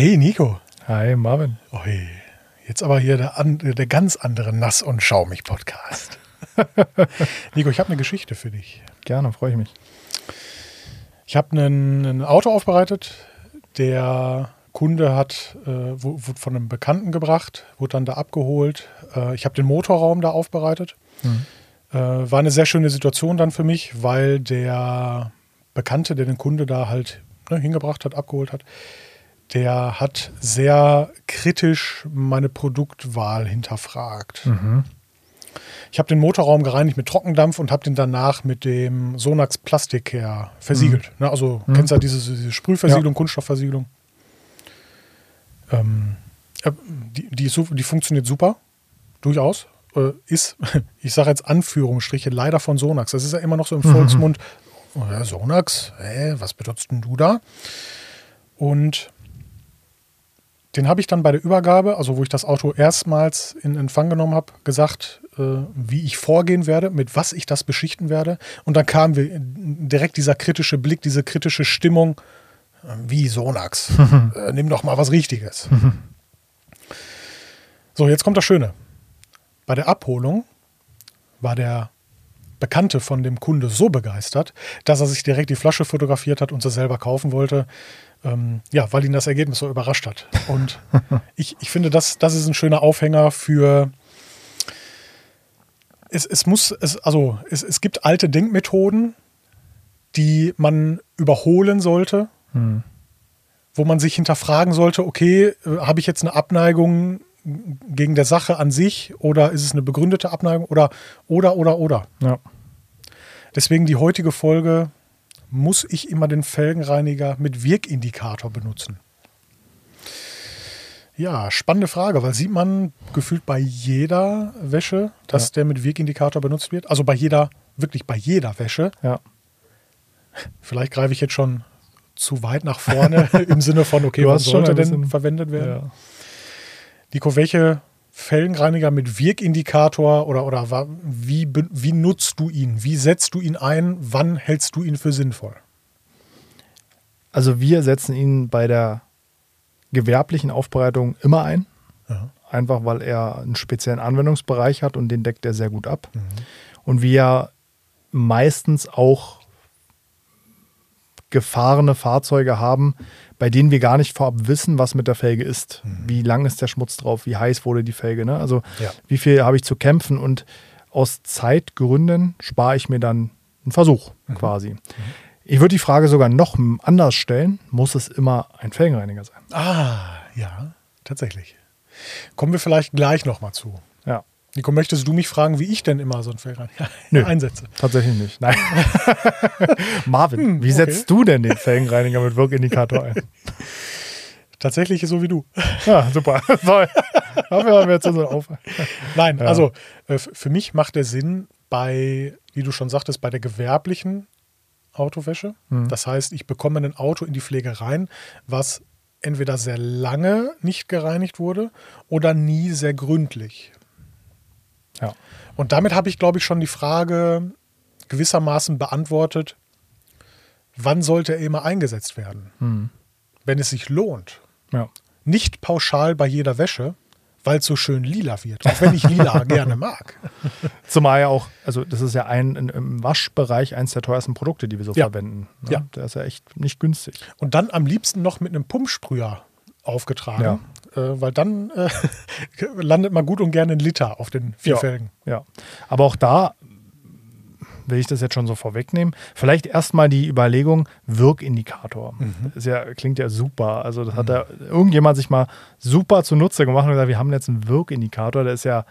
Hey Nico. Hi Marvin. Oi, jetzt aber hier der, der ganz andere Nass- und Schaumig-Podcast. Nico, ich habe eine Geschichte für dich. Gerne, freue ich mich. Ich habe ein Auto aufbereitet. Der Kunde hat, äh, wurde von einem Bekannten gebracht, wurde dann da abgeholt. Äh, ich habe den Motorraum da aufbereitet. Mhm. Äh, war eine sehr schöne Situation dann für mich, weil der Bekannte, der den Kunde da halt ne, hingebracht hat, abgeholt hat, der hat sehr kritisch meine Produktwahl hinterfragt. Mhm. Ich habe den Motorraum gereinigt mit Trockendampf und habe den danach mit dem Sonax Plastikcare versiegelt. Mhm. Ne, also mhm. kennst du ja diese, diese Sprühversiegelung, ja. Kunststoffversiegelung. Ähm, die, die, die, funktioniert super, durchaus. Äh, ist, ich sage jetzt Anführungsstriche, leider von Sonax. Das ist ja immer noch so im mhm. Volksmund. Ja, Sonax, hä, was benutzt denn du da? Und den habe ich dann bei der Übergabe, also wo ich das Auto erstmals in Empfang genommen habe, gesagt, äh, wie ich vorgehen werde, mit was ich das beschichten werde. Und dann kam direkt dieser kritische Blick, diese kritische Stimmung, äh, wie Sonax, äh, nimm doch mal was Richtiges. so, jetzt kommt das Schöne. Bei der Abholung war der Bekannte von dem Kunde so begeistert, dass er sich direkt die Flasche fotografiert hat und sie selber kaufen wollte ähm, ja, weil ihn das Ergebnis so überrascht hat. Und ich, ich finde, das, das ist ein schöner Aufhänger für. Es, es muss, es, also es, es gibt alte Denkmethoden, die man überholen sollte, hm. wo man sich hinterfragen sollte, okay, äh, habe ich jetzt eine Abneigung gegen der Sache an sich oder ist es eine begründete Abneigung oder oder oder oder. Ja. Deswegen die heutige Folge muss ich immer den Felgenreiniger mit Wirkindikator benutzen? Ja, spannende Frage, weil sieht man gefühlt bei jeder Wäsche, dass ja. der mit Wirkindikator benutzt wird. Also bei jeder, wirklich bei jeder Wäsche. Ja. Vielleicht greife ich jetzt schon zu weit nach vorne im Sinne von, okay, was sollte denn verwendet werden? Ja. Nico, welche Felgenreiniger mit Wirkindikator oder, oder wie, wie nutzt du ihn? Wie setzt du ihn ein? Wann hältst du ihn für sinnvoll? Also wir setzen ihn bei der gewerblichen Aufbereitung immer ein. Ja. Einfach weil er einen speziellen Anwendungsbereich hat und den deckt er sehr gut ab. Mhm. Und wir meistens auch gefahrene Fahrzeuge haben, bei denen wir gar nicht vorab wissen, was mit der Felge ist. Mhm. Wie lang ist der Schmutz drauf? Wie heiß wurde die Felge? Ne? Also ja. wie viel habe ich zu kämpfen? Und aus Zeitgründen spare ich mir dann einen Versuch mhm. quasi. Mhm. Ich würde die Frage sogar noch anders stellen. Muss es immer ein Felgenreiniger sein? Ah, ja, tatsächlich. Kommen wir vielleicht gleich nochmal zu. Ja. Nico, möchtest du mich fragen, wie ich denn immer so einen Felgenreiniger Nö, einsetze? Tatsächlich nicht. Nein. Marvin, hm, wie setzt okay. du denn den Felgenreiniger mit Wirkindikator ein? Tatsächlich so wie du. Ja, super. Toll. Dafür haben wir jetzt unseren Auf. Nein, ja. also äh, für mich macht der Sinn bei, wie du schon sagtest, bei der gewerblichen Autowäsche. Mhm. Das heißt, ich bekomme ein Auto in die Pflege rein, was entweder sehr lange nicht gereinigt wurde oder nie sehr gründlich. Ja. Und damit habe ich, glaube ich, schon die Frage gewissermaßen beantwortet, wann sollte er immer eingesetzt werden? Hm. Wenn es sich lohnt. Ja. Nicht pauschal bei jeder Wäsche, weil es so schön lila wird. Auch wenn ich lila gerne mag. Zumal ja auch, also das ist ja ein im Waschbereich eines der teuersten Produkte, die wir so ja. verwenden. Ne? Ja. Der ist ja echt nicht günstig. Und dann am liebsten noch mit einem Pumpsprüher aufgetragen. Ja weil dann äh, landet man gut und gerne ein Liter auf den vier ja, Felgen. Ja, aber auch da will ich das jetzt schon so vorwegnehmen. Vielleicht erstmal die Überlegung Wirkindikator. Mhm. Das ja, klingt ja super. Also das hat mhm. ja irgendjemand sich mal super zunutze gemacht und gesagt, wir haben jetzt einen Wirkindikator, der ist ja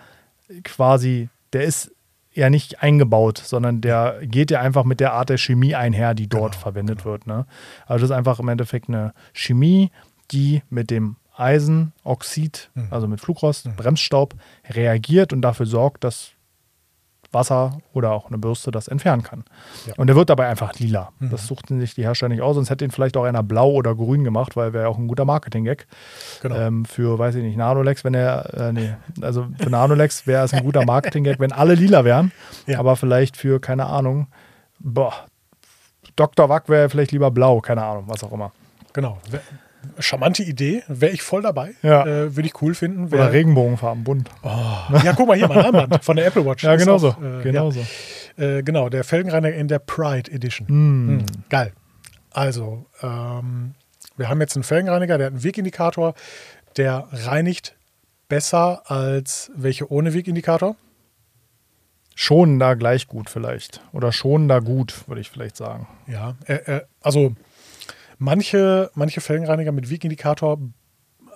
quasi, der ist ja nicht eingebaut, sondern der geht ja einfach mit der Art der Chemie einher, die dort genau, verwendet genau. wird. Ne? Also das ist einfach im Endeffekt eine Chemie, die mit dem Eisenoxid, mhm. also mit Flugrost, mhm. Bremsstaub, reagiert und dafür sorgt, dass Wasser oder auch eine Bürste das entfernen kann. Ja. Und der wird dabei einfach lila. Mhm. Das suchten sich die Hersteller nicht aus, sonst hätte ihn vielleicht auch einer blau oder grün gemacht, weil wäre auch ein guter Marketing-Gag. Genau. Ähm, für, weiß ich nicht, Nanolex, wenn er, äh, nee, also für Nanolex wäre es ein guter Marketing-Gag, wenn alle lila wären. Ja. Aber vielleicht für, keine Ahnung, boah, Dr. Wack wäre vielleicht lieber blau, keine Ahnung, was auch immer. genau. Charmante Idee, wäre ich voll dabei. Ja. Äh, Würde ich cool finden. Oder Wär, Regenbogenfarben, bunt. ja, guck mal hier, mein Armband von der Apple Watch. Ja, genau so. äh, genau so. Ja, äh, genau, der Felgenreiniger in der Pride Edition. Hm. Hm, geil. Also, ähm, wir haben jetzt einen Felgenreiniger, der hat einen Wegindikator, der reinigt besser als welche ohne Wegindikator. Schonen da gleich gut vielleicht. Oder schonen da gut, würde ich vielleicht sagen. Ja, äh, äh, also manche, manche Felgenreiniger mit Wegindikator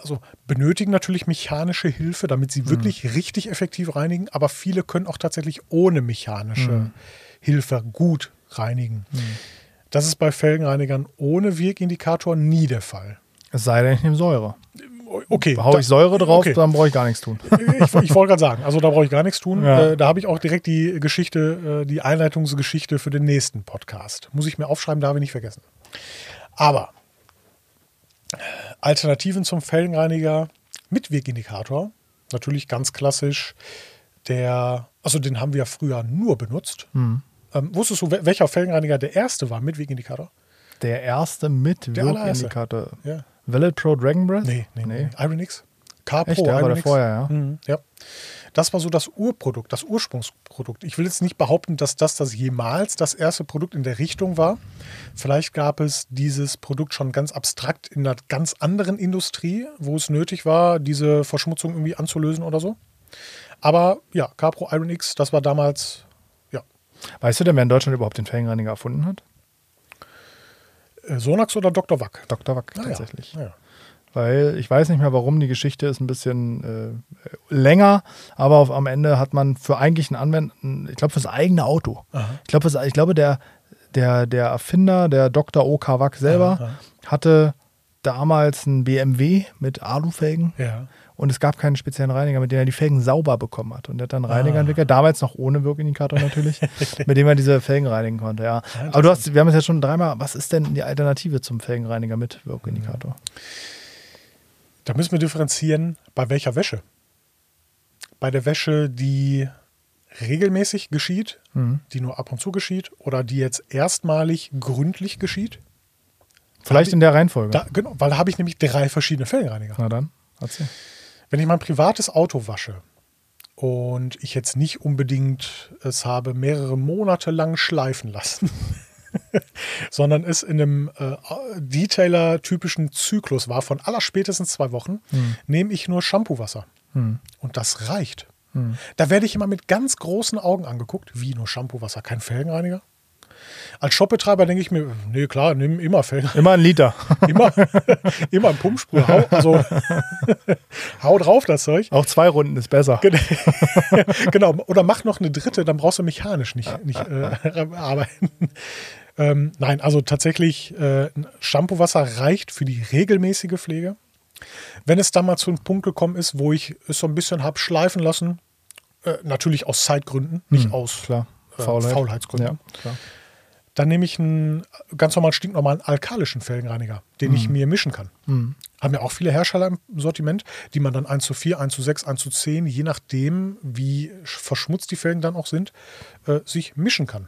also benötigen natürlich mechanische Hilfe, damit sie wirklich richtig effektiv reinigen, aber viele können auch tatsächlich ohne mechanische Hilfe gut reinigen. Das ist bei Felgenreinigern ohne Wegindikator nie der Fall. Es sei denn, ich nehme Säure. Okay. Hau ich Säure drauf, okay. dann brauche ich gar nichts tun. ich, ich wollte gerade sagen, also da brauche ich gar nichts tun. Ja. Äh, da habe ich auch direkt die Geschichte, äh, die Einleitungsgeschichte für den nächsten Podcast. Muss ich mir aufschreiben, darf ich nicht vergessen. Aber äh, Alternativen zum Felgenreiniger mit Wegindikator, natürlich ganz klassisch, der, also den haben wir früher nur benutzt. Hm. Ähm, wusstest du, wel- welcher Felgenreiniger der erste war mit Wegindikator? Der erste mit. Wirkindikator. Ja. Valid Pro Dragon Breath? Nee, nee, nee. nee. Iron X? K Pro Echt, der war der vorher, ja. Mhm, ja. Das war so das Urprodukt, das Ursprungsprodukt. Ich will jetzt nicht behaupten, dass das das jemals das erste Produkt in der Richtung war. Vielleicht gab es dieses Produkt schon ganz abstrakt in einer ganz anderen Industrie, wo es nötig war, diese Verschmutzung irgendwie anzulösen oder so. Aber ja, Capro Iron X, das war damals, ja, Weißt du denn, wer in Deutschland überhaupt den Felgenreiniger erfunden hat? äh, Sonax oder Dr. Wack. Dr. Wack Ah, tatsächlich. Ja. Ja. Weil ich weiß nicht mehr warum, die Geschichte ist ein bisschen äh, länger, aber auf, am Ende hat man für eigentlich einen Anwenden, ich glaube fürs eigene Auto. Aha. Ich glaube, ich glaube der, der, der Erfinder, der Dr. O.K. Wack selber, Aha. hatte damals einen BMW mit Alufelgen ja. und es gab keinen speziellen Reiniger, mit dem er die Felgen sauber bekommen hat. Und er hat dann einen Reiniger Ah. entwickelt, damals noch ohne Wirkindikator natürlich, mit dem er diese Felgen reinigen konnte. Ja. Aber du hast, wir haben es jetzt schon dreimal, was ist denn die Alternative zum Felgenreiniger mit Wirkindikator? Da müssen wir differenzieren, bei welcher Wäsche. Bei der Wäsche, die regelmäßig geschieht, Mhm. die nur ab und zu geschieht oder die jetzt erstmalig gründlich geschieht. Vielleicht in der Reihenfolge. Da, genau, weil da habe ich nämlich drei verschiedene Felgenreiniger. Na dann, erzähl. Wenn ich mein privates Auto wasche und ich jetzt nicht unbedingt es habe mehrere Monate lang schleifen lassen, sondern es in einem äh, Detailer-typischen Zyklus war von aller spätestens zwei Wochen, nehme ich nur Shampoo-Wasser. Hm. Und das reicht. Da werde ich immer mit ganz großen Augen angeguckt. Wie nur Shampoo-Wasser, kein Felgenreiniger? Als Shopbetreiber denke ich mir, nee, klar, nimm immer Felgenreiniger. Immer ein Liter. Immer, immer ein Pumpsprüh. Hau, also, hau drauf das Zeug. Auch zwei Runden ist besser. genau. Oder mach noch eine dritte, dann brauchst du mechanisch nicht, nicht äh, arbeiten. Ähm, nein, also tatsächlich, äh, Shampoo-Wasser reicht für die regelmäßige Pflege. Wenn es dann mal zu einem Punkt gekommen ist, wo ich es so ein bisschen habe schleifen lassen, äh, natürlich aus Zeitgründen, nicht aus Hm, Klar. äh, Faulheit. Faulheitsgründen, Ja. Dann nehme ich einen ganz normalen, stinknormalen alkalischen Felgenreiniger, den ich mir mischen kann. Haben ja auch viele Hersteller im Sortiment, die man dann 1 zu 4, 1 zu 6, 1 zu 10, je nachdem, wie verschmutzt die Felgen dann auch sind, äh, sich mischen kann.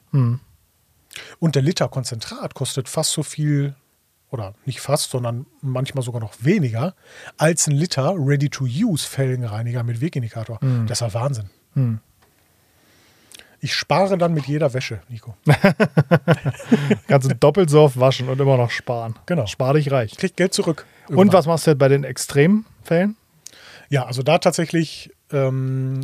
Und der Liter Konzentrat kostet fast so viel, oder nicht fast, sondern manchmal sogar noch weniger, als ein Liter Ready-to-Use Felgenreiniger mit Wegindikator. Das ist ja Wahnsinn. Ich spare dann mit jeder Wäsche, Nico. Kannst du doppelt so oft waschen und immer noch sparen. Genau. Spar dich reich. Kriegt Geld zurück. Und Irgendwann. was machst du bei den Extremfällen? Ja, also da tatsächlich, ähm,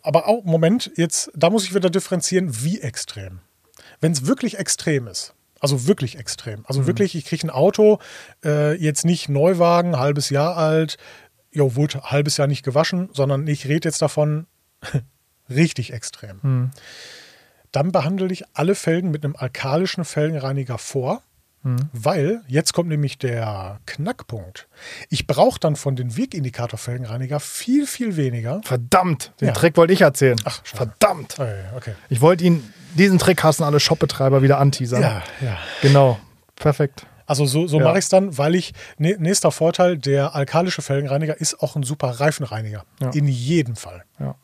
aber auch, Moment, jetzt, da muss ich wieder differenzieren, wie extrem. Wenn es wirklich extrem ist, also wirklich extrem, also wirklich, ich kriege ein Auto, äh, jetzt nicht Neuwagen, halbes Jahr alt, jo, wurde halbes Jahr nicht gewaschen, sondern ich rede jetzt davon richtig extrem. Dann behandle ich alle Felgen mit einem alkalischen Felgenreiniger vor. Weil, jetzt kommt nämlich der Knackpunkt. Ich brauche dann von den Wegindikator-Felgenreiniger viel, viel weniger. Verdammt, den Ja. Trick wollte ich erzählen. Ach, schade. Verdammt. Oh, okay. Ich wollte ihn, diesen Trick hassen alle Shopbetreiber wieder anteasern. Ja, ja. Genau. Perfekt. Also so, so Ja. mache ich es dann, weil ich, nä- nächster Vorteil, der alkalische Felgenreiniger ist auch ein super Reifenreiniger. Ja. In jedem Fall. Ja.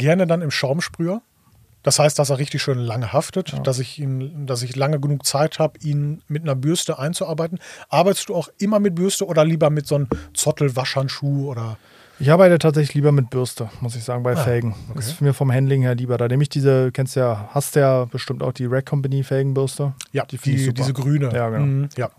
Gerne dann im Schaumsprüher. Das heißt, dass er richtig schön lange haftet, dass, ich ihn, dass ich lange genug Zeit habe, ihn mit einer Bürste einzuarbeiten. Arbeitest du auch immer mit Bürste oder lieber mit so einem Zottel-Waschhandschuh oder? Ich arbeite tatsächlich lieber mit Bürste, muss ich sagen, bei Ah, Felgen. okay. Das ist mir vom Handling her lieber. Da nehme ich diese, kennst ja, hast ja bestimmt auch die Rack Company Felgenbürste. Ja, Die die, diese grüne. Ja, genau. Mhm, ja.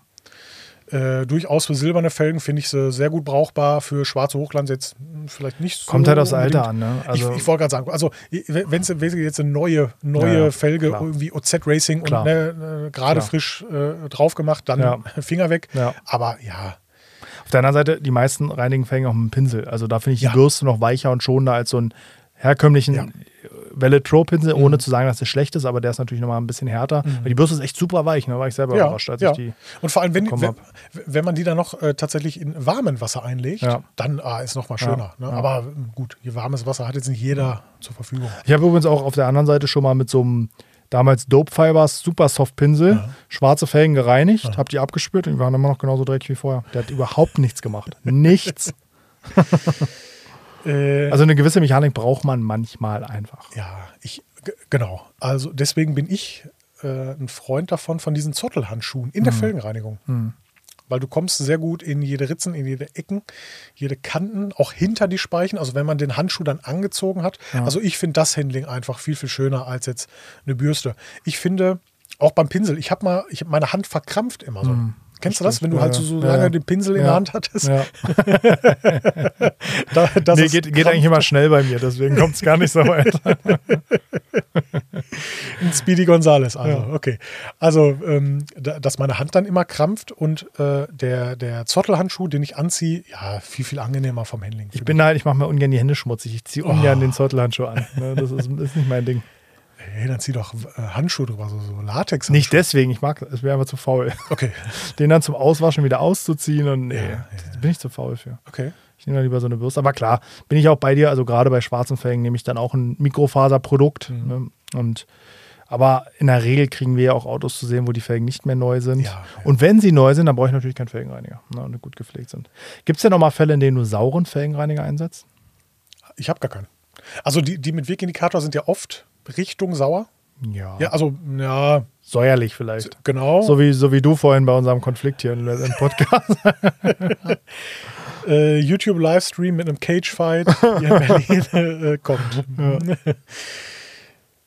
Äh, durchaus für silberne Felgen finde ich sie sehr gut brauchbar. Für schwarze Hochglanz jetzt hm, vielleicht nicht so. Kommt halt aufs. Alter an, ne? Also, ich ich wollte gerade sagen, also wenn es jetzt eine neue, neue Ja, Felge, klar. irgendwie OZ Racing Klar. und ne, äh, gerade frisch äh, drauf gemacht, dann Ja. Finger weg. Ja. Aber ja, Auf der anderen Seite, die meisten reinigen Felgen auch mit dem Pinsel. Also da finde ich die Bürste noch weicher und schonender als so einen herkömmlichen Ja. Mhm. Velvet Pro Pinsel, ohne zu sagen, dass der schlecht ist, aber der ist natürlich nochmal ein bisschen härter. Weil die Bürste ist echt super weich, ne? Da war ich selber ja, überrascht, als ja. ich die. Und vor allem, wenn, wenn, wenn man die dann noch äh, tatsächlich in warmem Wasser einlegt, Ja. dann ah, ist noch mal schöner. Ne? ja. Aber ähm, gut, hier warmes Wasser hat jetzt nicht jeder zur Verfügung. Ich habe übrigens auch auf der anderen Seite schon mal mit so einem damals Dope Fibers Super Soft Pinsel schwarze Felgen gereinigt, habe die abgespürt und die waren immer noch genauso dreckig wie vorher. Der hat überhaupt nichts gemacht. Nichts. Äh, Also eine gewisse Mechanik braucht man manchmal einfach. Ja, ich, genau. Also deswegen bin ich äh, ein Freund davon, von diesen Zottelhandschuhen in der Felgenreinigung. Weil du kommst sehr gut in jede Ritzen, in jede Ecken, jede Kanten, auch hinter die Speichen. Also wenn man den Handschuh dann angezogen hat. Also ich finde das Handling einfach viel, viel schöner als jetzt eine Bürste. Ich finde, auch beim Pinsel, ich habe mal, ich hab meine Hand verkrampft immer so. Kennst du das, wenn du halt so, so lange ja. den Pinsel in Ja. der Hand hattest? Ja. Da, das Nee, geht, geht eigentlich immer schnell bei mir, deswegen kommt es gar nicht so weit. Ein Speedy Gonzales, also, okay. Also, ähm, da, dass meine Hand dann immer krampft und äh, der, der Zottelhandschuh, den ich anziehe, ja, viel, viel angenehmer vom Handling. Ich bin halt, ich mache mir ungern die Hände schmutzig. Ich ziehe ungern Oh. den Zottelhandschuh an. Ne, Das ist, ist nicht mein Ding. Hey, dann zieh doch äh, Handschuhe drüber, so, so Latex. Nicht deswegen, ich mag, es wäre einfach zu faul. Okay, Den dann zum Auswaschen wieder auszuziehen und nee, Ja, da bin ich zu faul für. okay. Ich nehme dann lieber so eine Bürste. Aber klar, bin ich auch bei dir. Also gerade bei schwarzen Felgen nehme ich dann auch ein Mikrofaserprodukt. Mhm. Ne? Und aber in der Regel kriegen wir ja auch Autos zu sehen, wo die Felgen nicht mehr neu sind. Ja, ja. Und wenn sie neu sind, dann brauche ich natürlich keinen Felgenreiniger, ne, und gut gepflegt sind. Gibt es denn auch mal Fälle, in denen du sauren Felgenreiniger einsetzt? Ich habe gar keinen. Also, die, die mit Wegindikator sind ja oft Richtung sauer. Ja. Ja, also, ja, Säuerlich vielleicht. genau. So wie, so wie du vorhin bei unserem Konflikt hier im im Podcast. äh, YouTube-Livestream mit einem Cage-Fight hier in Berlin äh, kommt.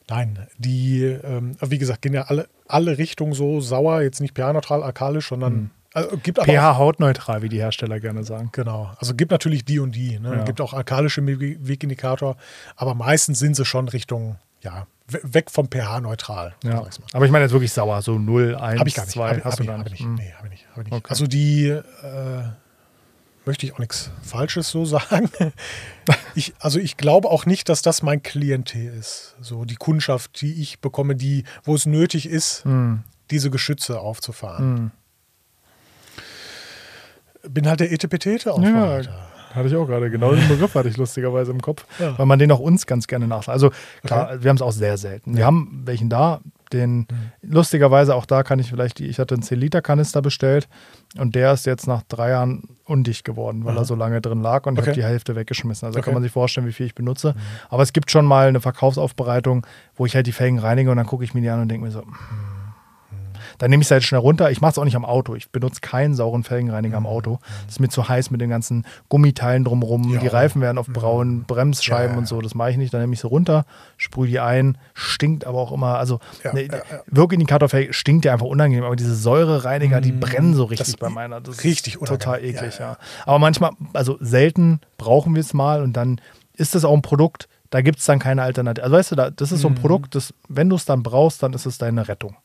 Nein, die, ähm, wie gesagt, gehen ja alle, alle Richtungen so sauer, jetzt nicht pH-neutral, alkalisch, sondern also, gibt aber auch, pH-hautneutral, wie die Hersteller gerne sagen. genau, also gibt natürlich die und die. Ne? Ja. Gibt auch alkalische Weg- Wegindikator, aber meistens sind sie schon Richtung, ja, we- weg vom pH-neutral. Ja. Aber ich meine jetzt wirklich sauer, so 0, 1, Habe ich gar nicht. 2, Hab, hast hab du ich, gar hab nicht. ich nicht. Hm. Nee, habe ich nicht. Hab ich nicht. Okay. Also die äh, möchte ich auch nichts Falsches so sagen. Ich, also ich glaube auch nicht, dass das mein Klientel ist. So die Kundschaft, die ich bekomme, die, wo es nötig ist, Hm. diese Geschütze aufzufahren. Hm. Bin halt der Etepetete Ja. Hatte ich auch gerade. Genau den Begriff hatte ich lustigerweise im Kopf, Ja. weil man den auch uns ganz gerne nachsagt. Also klar, wir haben es auch sehr selten. Wir haben welchen da, den Mhm. lustigerweise auch da kann ich vielleicht, die, ich hatte einen 10-Liter-Kanister bestellt und der ist jetzt nach drei Jahren undicht geworden, weil Aha. er so lange drin lag und ich Okay. habe die Hälfte weggeschmissen. Also Okay. Mhm. kann man sich vorstellen, wie viel ich benutze. Aber es gibt schon mal eine Verkaufsaufbereitung, wo ich halt die Felgen reinige und dann gucke ich mir die an und denke mir so, Mhm. Dann nehme ich es halt schnell runter. Ich mache es auch nicht am Auto. Ich benutze keinen sauren Felgenreiniger am Auto. Das ist mir zu heiß mit den ganzen Gummiteilen drumherum. Mhm. Ja. Die Reifen werden auf braun, Bremsscheiben Ja, ja, und so. Das mache ich nicht. Dann nehme ich sie runter, sprühe die ein. Stinkt aber auch immer. Also Ja, ne, ja, ja. Wirkindikatorfelge stinkt ja einfach unangenehm. Aber diese Säurereiniger, die brennen so richtig Mhm. Das- bei meiner. Das richtig ist total eklig, Ja. Aber manchmal, also selten brauchen wir es mal und dann ist es auch ein Produkt, da gibt es dann keine Alternative. Also weißt du, da, das ist Mhm. so ein Produkt, das, wenn du es dann brauchst, dann ist es deine Rettung.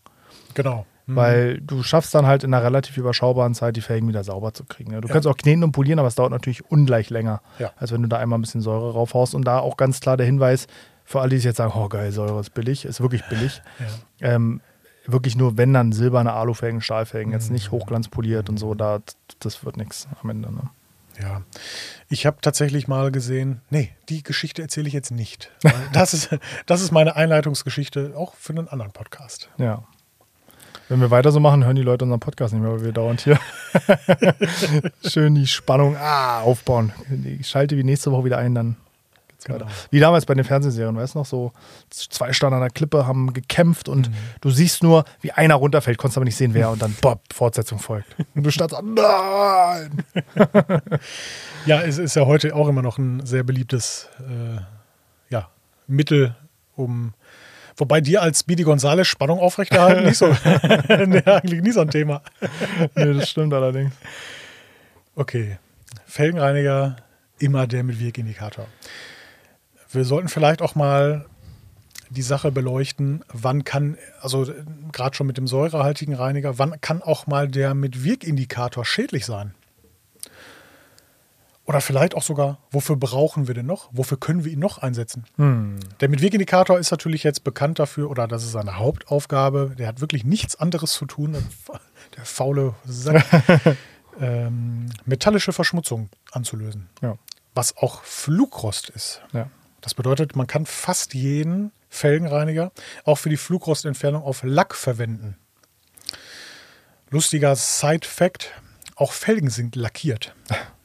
Genau. Mhm. Weil du schaffst dann halt in einer relativ überschaubaren Zeit, die Felgen wieder sauber zu kriegen. Du Ja. kannst auch kneten und polieren, aber es dauert natürlich ungleich länger, Ja. als wenn du da einmal ein bisschen Säure raufhaust. Und da auch ganz klar der Hinweis für alle, die jetzt sagen, oh geil, Säure ist billig, ist wirklich billig. Ja. Ähm, wirklich nur, wenn dann silberne Alufelgen, Stahlfelgen, Mhm. jetzt nicht hochglanzpoliert und so, da, das wird nichts am Ende. Ne? Ja, ich habe tatsächlich mal gesehen, nee, die Geschichte erzähle ich jetzt nicht. Das ist, das ist meine Einleitungsgeschichte auch für einen anderen Podcast. Ja. Wenn wir weiter so machen, hören die Leute unseren Podcast nicht mehr, weil wir dauernd hier schön die Spannung ah, aufbauen. Ich schalte wie nächste Woche wieder ein, dann Genau. Wie damals bei den Fernsehserien, weißt du noch, so zwei standen an der Klippe, haben gekämpft und mhm. du siehst nur, wie einer runterfällt, konntest aber nicht sehen, wer und dann, bob, Fortsetzung folgt. Und du standst an, nein! ja, es ist ja heute auch immer noch ein sehr beliebtes äh, ja, Mittel, um Wobei dir als Speedy Gonzales Spannung aufrechterhalten nicht so, nee, eigentlich nie so ein Thema. nee, das stimmt allerdings. Okay. Felgenreiniger, immer der mit Wirkindikator. Wir sollten vielleicht auch mal die Sache beleuchten, wann kann, also gerade schon mit dem säurehaltigen Reiniger, wann kann auch mal der mit Wirkindikator schädlich sein? Oder vielleicht auch sogar, wofür brauchen wir denn noch? Wofür können wir ihn noch einsetzen? Hm. Der Mitwirkindikator ist natürlich jetzt bekannt dafür, oder das ist seine Hauptaufgabe. Der hat wirklich nichts anderes zu tun, der faule Sack, ähm, metallische Verschmutzung anzulösen. Ja. Was auch Flugrost ist. Ja. Das bedeutet, man kann fast jeden Felgenreiniger auch für die Flugrostentfernung auf Lack verwenden. Lustiger Side-Fact: Auch Felgen sind lackiert.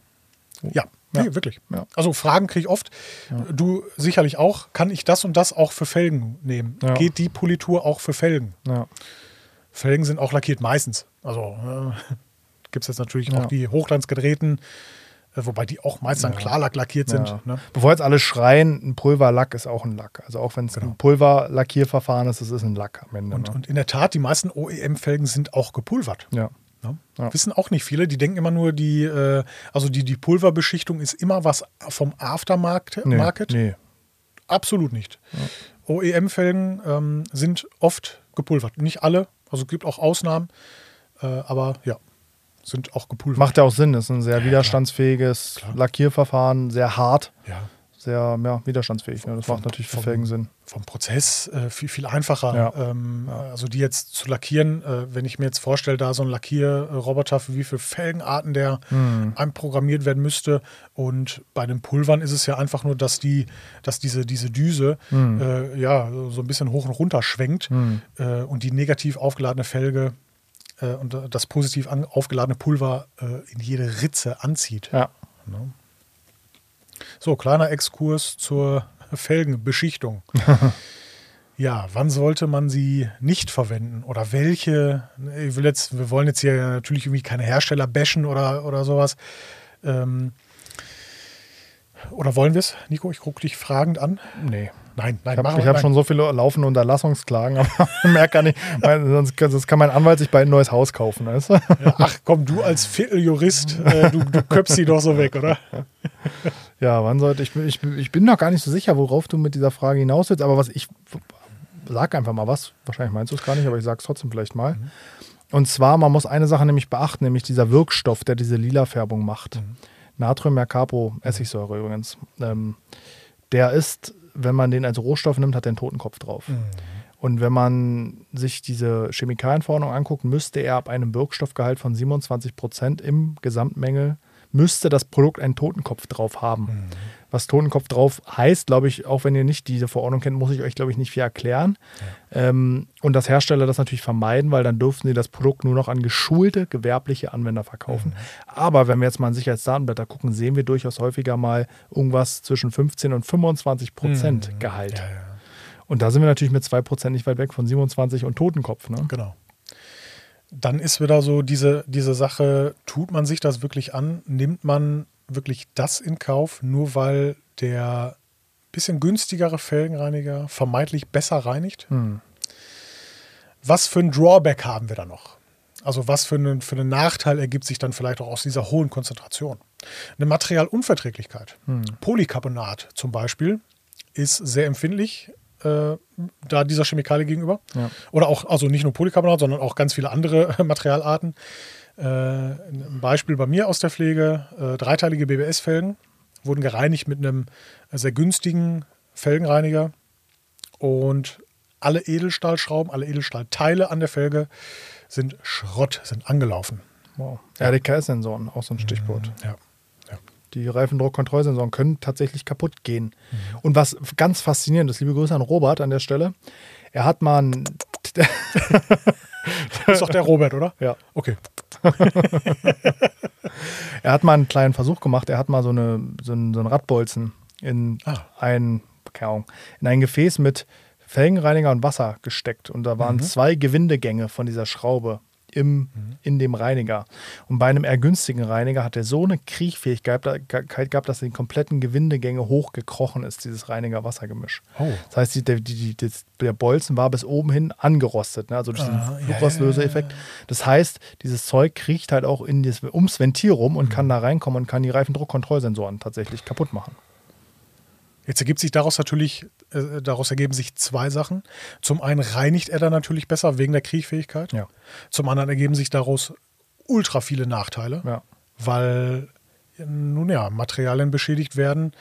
Ja, ja. Nee, wirklich. Ja. Also Fragen kriege ich oft. Ja. Du sicherlich auch. Kann ich das und das auch für Felgen nehmen? Geht die Politur auch für Felgen? Felgen sind auch lackiert, meistens. Also äh, gibt es jetzt natürlich auch die hochglanzgedrehten, äh, wobei die auch meist dann Klarlack lackiert sind. Ne? Bevor jetzt alle schreien, ein Pulverlack ist auch ein Lack. Also auch wenn es genau. ein Pulverlackierverfahren ist, es ist ein Lack am Ende. Und, ne? und in der Tat, die meisten OEM-Felgen sind auch gepulvert. Ja. Ne? Ja. Wissen auch nicht viele. Die denken immer nur, die, äh, also die, die Pulverbeschichtung ist immer was vom Aftermarket. Nee, nee. Absolut nicht. Ja. OEM-Felgen ähm, sind oft gepulvert. Nicht alle, also es gibt auch Ausnahmen, äh, aber ja, sind auch gepulvert. Macht ja auch Sinn, ist ein sehr ja, widerstandsfähiges klar. Lackierverfahren, sehr hart. Ja sehr ja, widerstandsfähig. Ne? Das vom, macht natürlich für Felgen Sinn. Vom Prozess äh, viel, viel einfacher. Ja. Ähm, also die jetzt zu lackieren, äh, wenn ich mir jetzt vorstelle, da so ein Lackierroboter für wie viele Felgenarten der hm. einprogrammiert werden müsste. Und bei den Pulvern ist es ja einfach nur, dass die, dass diese, diese Düse hm. äh, ja so ein bisschen hoch und runter schwenkt hm. Äh, und die negativ aufgeladene Felge äh, und das positiv aufgeladene Pulver äh, in jede Ritze anzieht. Ja. Ne? So, kleiner Exkurs zur Felgenbeschichtung. ja, wann sollte man sie nicht verwenden oder welche? Jetzt, wir wollen jetzt hier natürlich irgendwie keine Hersteller bashen oder, oder sowas. Ähm, oder wollen wir es? Nico, ich gucke dich fragend an. Nee. Nein, nein, Ich habe hab schon so viele laufende Unterlassungsklagen, aber mehr kann ich, sonst, sonst, kann mein Anwalt sich bald ein neues Haus kaufen. Weißt du? ja, ach komm, du als Vierteljurist, äh, du, du köpfst sie doch so weg, oder? Ja, wann sollte ich, ich, ich bin noch gar nicht so sicher, worauf du mit dieser Frage hinaus willst, aber was ich sag einfach mal was, wahrscheinlich meinst du es gar nicht, aber ich sage es trotzdem vielleicht mal. Mhm. Und zwar, man muss eine Sache nämlich beachten, nämlich dieser Wirkstoff, der diese lila Färbung macht. Mhm. Natriummercapo, Essigsäure übrigens. Ähm, der ist, wenn man den als Rohstoff nimmt, hat er einen Totenkopf drauf. Mhm. Und wenn man sich diese Chemikalienverordnung anguckt, müsste er ab einem Wirkstoffgehalt von 27 Prozent im Gesamtmenge müsste das Produkt einen Totenkopf drauf haben. Mhm. Was Totenkopf drauf heißt, glaube ich, auch wenn ihr nicht diese Verordnung kennt, muss ich euch, glaube ich, nicht viel erklären. Ja. Ähm, und dass Hersteller das natürlich vermeiden, weil dann dürften sie das Produkt nur noch an geschulte gewerbliche Anwender verkaufen. Mhm. Aber wenn wir jetzt mal an Sicherheitsdatenblätter gucken, sehen wir durchaus häufiger mal irgendwas zwischen 15 und 25 Prozent mhm. Gehalt. Ja, ja. Und da sind wir natürlich mit 2 Prozent nicht weit weg von 27 und Totenkopf. Ne? Genau dann ist wieder so diese, diese Sache, tut man sich das wirklich an? Nimmt man wirklich das in Kauf, nur weil der bisschen günstigere Felgenreiniger vermeintlich besser reinigt? Hm. Was für ein Drawback haben wir da noch? Also was für einen, für einen Nachteil ergibt sich dann vielleicht auch aus dieser hohen Konzentration? Eine Materialunverträglichkeit. Hm. Polycarbonat zum Beispiel ist sehr empfindlich äh, da dieser Chemikalie gegenüber. Ja. Oder auch, also nicht nur Polycarbonat, sondern auch ganz viele andere Materialarten. Äh, ein Beispiel bei mir aus der Pflege: äh, dreiteilige BBS-Felgen wurden gereinigt mit einem sehr günstigen Felgenreiniger und alle Edelstahlschrauben, alle Edelstahlteile an der Felge sind Schrott, sind angelaufen. Wow. RDKS-Sensoren, auch so ein Stichwort. Ja. Die Reifendruckkontrollsensoren können tatsächlich kaputt gehen. Mhm. Und was ganz faszinierend ist, liebe Grüße an Robert an der Stelle, er hat mal ein. ist doch der Robert, oder? Ja. Okay. er hat mal einen kleinen Versuch gemacht. Er hat mal so, eine, so, einen, so einen Radbolzen in Ah. ein, in ein Gefäß mit Felgenreiniger und Wasser gesteckt. Und da waren zwei Gewindegänge von dieser Schraube im, in dem Reiniger. Und bei einem eher günstigen Reiniger hat er so eine Kriechfähigkeit gehabt, dass die kompletten Gewindegänge hochgekrochen ist, dieses Reiniger-Wassergemisch. Oh. Das heißt, die, der, die, die, das- der Bolzen war bis oben hin angerostet, ne? also durch diesen Ah, ja, Fluchauslöseeffekt. Das heißt, dieses Zeug kriecht halt auch in das, ums Ventil rum und kann da reinkommen und kann die Reifendruckkontrollsensoren tatsächlich kaputt machen. Jetzt ergibt sich daraus natürlich, äh, daraus ergeben sich zwei Sachen. Zum einen reinigt er dann natürlich besser wegen der Kriechfähigkeit. Ja. Zum anderen ergeben sich daraus ultra viele Nachteile, Ja. weil nun ja, Materialien beschädigt werden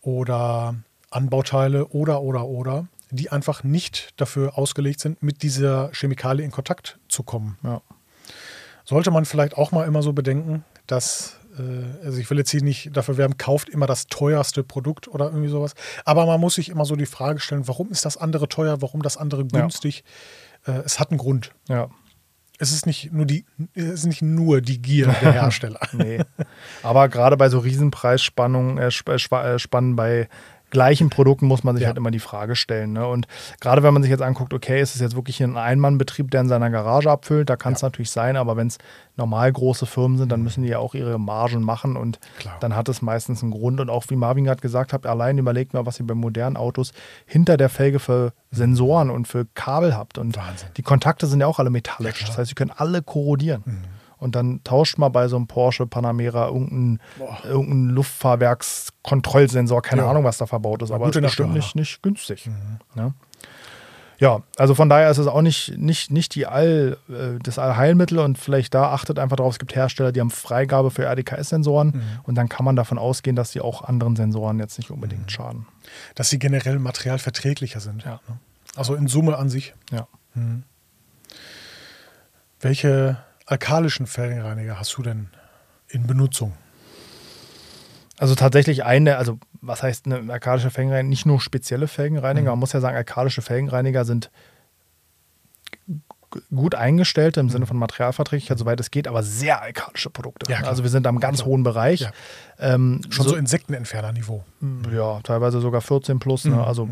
oder Anbauteile oder oder oder, die einfach nicht dafür ausgelegt sind, mit dieser Chemikalie in Kontakt zu kommen. Ja. Sollte man vielleicht auch mal immer so bedenken, dass, äh, also ich will jetzt hier nicht dafür werben, kauft immer das teuerste Produkt oder irgendwie sowas. Aber man muss sich immer so die Frage stellen, warum ist das andere teuer, warum das andere Ja. günstig? Äh, es hat einen Grund. ja. Es ist nicht nur die, es ist nicht nur die Gier der Hersteller. Nee. Aber gerade bei so Riesenpreisspannungen, äh, äh, äh, Spannen bei gleichen Produkten muss man sich Ja. halt immer die Frage stellen. Ne? Und gerade wenn man sich jetzt anguckt, okay, ist es jetzt wirklich ein Einmannbetrieb, der in seiner Garage abfüllt, da kann es Ja. natürlich sein, aber wenn es normal große Firmen sind, dann müssen die ja auch ihre Margen machen und Klar. dann hat es meistens einen Grund. Und auch wie Marvin gerade gesagt hat, allein überlegt mal, was ihr bei modernen Autos hinter der Felge für Sensoren und für Kabel habt. Und Wahnsinn. die Kontakte sind ja auch alle metallisch. Ja, das heißt, sie können alle korrodieren. Mhm. Und dann tauscht mal bei so einem Porsche Panamera irgendeinen irgendein Luftfahrwerkskontrollsensor, keine Ja. Ahnung, was da verbaut ist, aber gute ist bestimmt Nacht, nicht, nicht günstig. Ne? Ja, also von daher ist es auch nicht, nicht, nicht die All, äh, das Allheilmittel und vielleicht da achtet einfach darauf, es gibt Hersteller, die haben Freigabe für RDKS-Sensoren und dann kann man davon ausgehen, dass die auch anderen Sensoren jetzt nicht unbedingt schaden. Dass sie generell materialverträglicher sind. Ja. ne? Also in Summe an sich. Ja. Welche alkalischen Felgenreiniger hast du denn in Benutzung? Also tatsächlich eine, also was heißt eine alkalische Felgenreiniger? Nicht nur spezielle Felgenreiniger. Man muss ja sagen, alkalische Felgenreiniger sind gut eingestellt im Sinne von Materialverträglichkeit, soweit es geht, aber sehr alkalische Produkte. Ja, also wir sind am ganz hohen Bereich. Ja. Ähm, Schon so, Insektenentferner-Niveau. ja, teilweise sogar 14 plus. Ne? Mhm. Also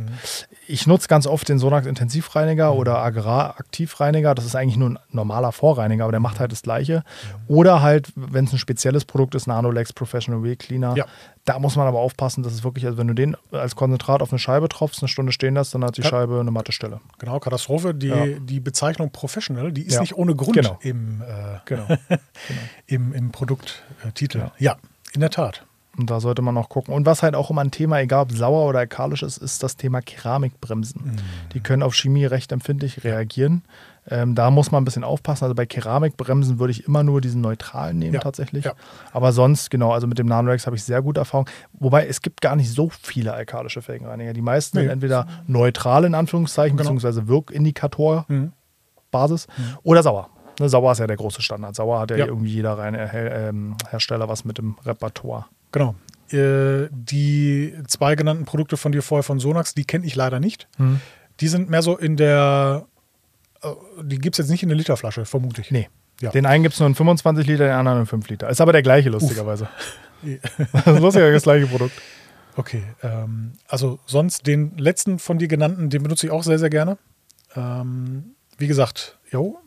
ich nutze ganz oft den Sonax Intensivreiniger Mhm. oder Agrar Aktivreiniger. Das ist eigentlich nur ein normaler Vorreiniger, aber der Mhm. macht halt das Gleiche. Oder halt, wenn es ein spezielles Produkt ist, Nanolex Professional Wheel Cleaner. Ja. Da muss man aber aufpassen, dass es wirklich, also wenn du den als Konzentrat auf eine Scheibe tropfst, eine Stunde stehen lässt, dann hat die. Scheibe eine matte Stelle. Genau, Katastrophe. Die, Ja. die Bezeichnung Professional, die ist Ja. nicht ohne Grund Genau. im, äh, Genau. im, im Produkttitel. Ja. Ja. in der Tat. Und da sollte man noch gucken. Und was halt auch immer ein Thema, egal ob sauer oder alkalisch ist, ist das Thema Keramikbremsen. Die können auf Chemie recht empfindlich reagieren. Ähm, da muss man ein bisschen aufpassen. Also bei Keramikbremsen würde ich immer nur diesen neutralen nehmen Ja, tatsächlich. ja. Aber sonst, genau, also mit dem Nanorex habe ich sehr gute Erfahrung. Wobei es gibt gar nicht so viele alkalische Felgenreiniger. Die meisten Nee. sind entweder neutral in Anführungszeichen, Genau. beziehungsweise Wirkindikator Mhm. Basis oder sauer. Ne, sauer ist ja der große Standard. Sauer hat ja, Ja. irgendwie jeder reine Her ähm, Hersteller was mit dem Repertoire. Genau. Äh, die zwei genannten Produkte von dir vorher von Sonax, die kenne ich leider nicht. Hm. Die sind mehr so in der, äh, die gibt es jetzt nicht in der Literflasche, vermute ich. Nee. Ja. Den einen gibt es nur in 25 Liter, den anderen in 5 Liter. Ist aber der gleiche, lustigerweise. das ist lustig, das gleiche Produkt. Okay, ähm, also sonst den letzten von dir genannten, den benutze ich auch sehr, sehr gerne. Ähm, wie gesagt, jo,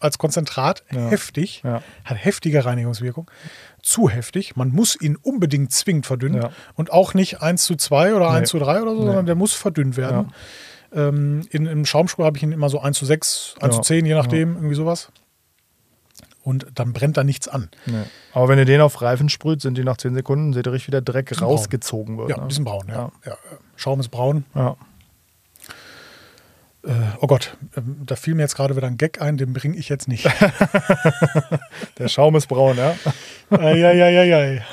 als Konzentrat Ja. heftig, Ja. hat heftige Reinigungswirkung. Zu heftig, man muss ihn unbedingt zwingend verdünnen Ja. und auch nicht 1 zu 2 oder Nee. 1 zu 3 oder so, Nee. sondern der muss verdünnt werden. Ähm, in, Im Schaumspur habe ich ihn immer so 1 zu 6, 1 Ja. zu 10, je nachdem, irgendwie sowas. Und dann brennt da nichts an. Nee. Aber wenn ihr den auf Reifen sprüht, sind die nach 10 Sekunden, seht ihr richtig, wie der Dreck rausgezogen wird. Ja, ne? die sind braun, ja. Schaum ist braun. ja. Äh, oh Gott, ähm, da fiel mir jetzt gerade wieder ein Gag ein, den bringe ich jetzt nicht. Der Schaum ist braun, ja. Eieieiei.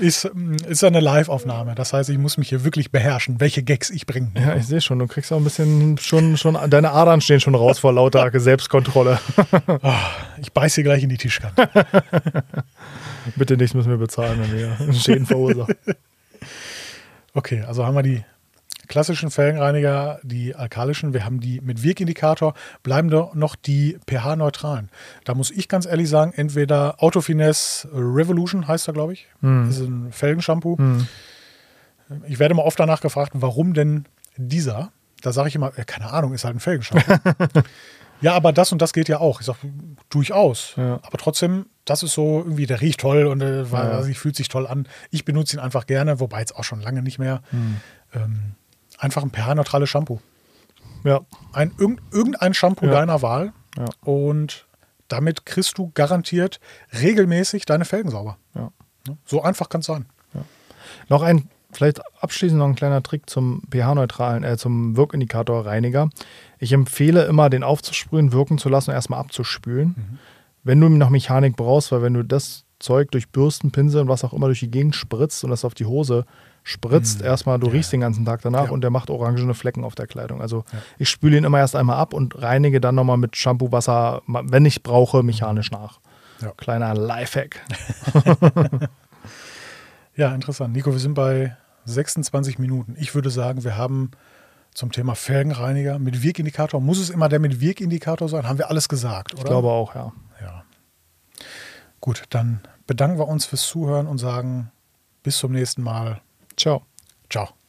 Ist, ähm, ist eine Live-Aufnahme. Das heißt, ich muss mich hier wirklich beherrschen, welche Gags ich bringe. Ja, ich sehe schon, du kriegst auch ein bisschen schon, schon, deine Adern stehen schon raus vor lauter Selbstkontrolle. Ich beiße hier gleich in die Tischkante. Bitte nichts müssen wir bezahlen, wenn wir Schäden verursachen. Okay, also haben wir die klassischen Felgenreiniger, die alkalischen, wir haben die mit Wirkindikator, bleiben doch noch die pH-neutralen. Da muss ich ganz ehrlich sagen, entweder Autofinesse Revolution heißt er, glaube ich. Hm. Das ist ein Felgenshampoo. Hm. Ich werde mal oft danach gefragt, warum denn dieser? Da sage ich immer, äh, keine Ahnung, ist halt ein Felgenschaum. ja, aber das und das geht ja auch. Ich sage, durchaus. Ja. Aber trotzdem, das ist so irgendwie, der riecht toll und äh, Ja. ich fühlt sich toll an. Ich benutze ihn einfach gerne, wobei jetzt auch schon lange nicht mehr. Hm. Ähm, einfach ein pH-neutrales Shampoo. Ja, Ein, irgend, irgendein Shampoo Ja. deiner Wahl. Ja. Und damit kriegst du garantiert regelmäßig deine Felgen sauber. ja. So einfach kann es sein. Noch ein, vielleicht abschließend noch ein kleiner Trick zum pH-neutralen, äh, zum Wirkindikator-Reiniger. Ich empfehle immer, den aufzusprühen, wirken zu lassen und erstmal abzuspülen. Wenn du noch Mechanik brauchst, weil wenn du das Zeug durch Bürsten, Pinsel und was auch immer durch die Gegend spritzt und das auf die Hose spritzt, erstmal, du riechst den ganzen Tag danach Ja. und der macht orangene Flecken auf der Kleidung. Also Ja. ich spüle ihn immer erst einmal ab und reinige dann nochmal mit Shampoo, Wasser, wenn ich brauche, mechanisch nach. Ja. Kleiner Lifehack. Ja, interessant. Nico, wir sind bei 26 Minuten. Ich würde sagen, wir haben zum Thema Felgenreiniger mit Wirkindikator. Muss es immer der mit Wirkindikator sein? Haben wir alles gesagt, oder? Ich glaube auch, ja. Ja. Gut, dann bedanken wir uns fürs Zuhören und sagen bis zum nächsten Mal. Ciao. Ciao.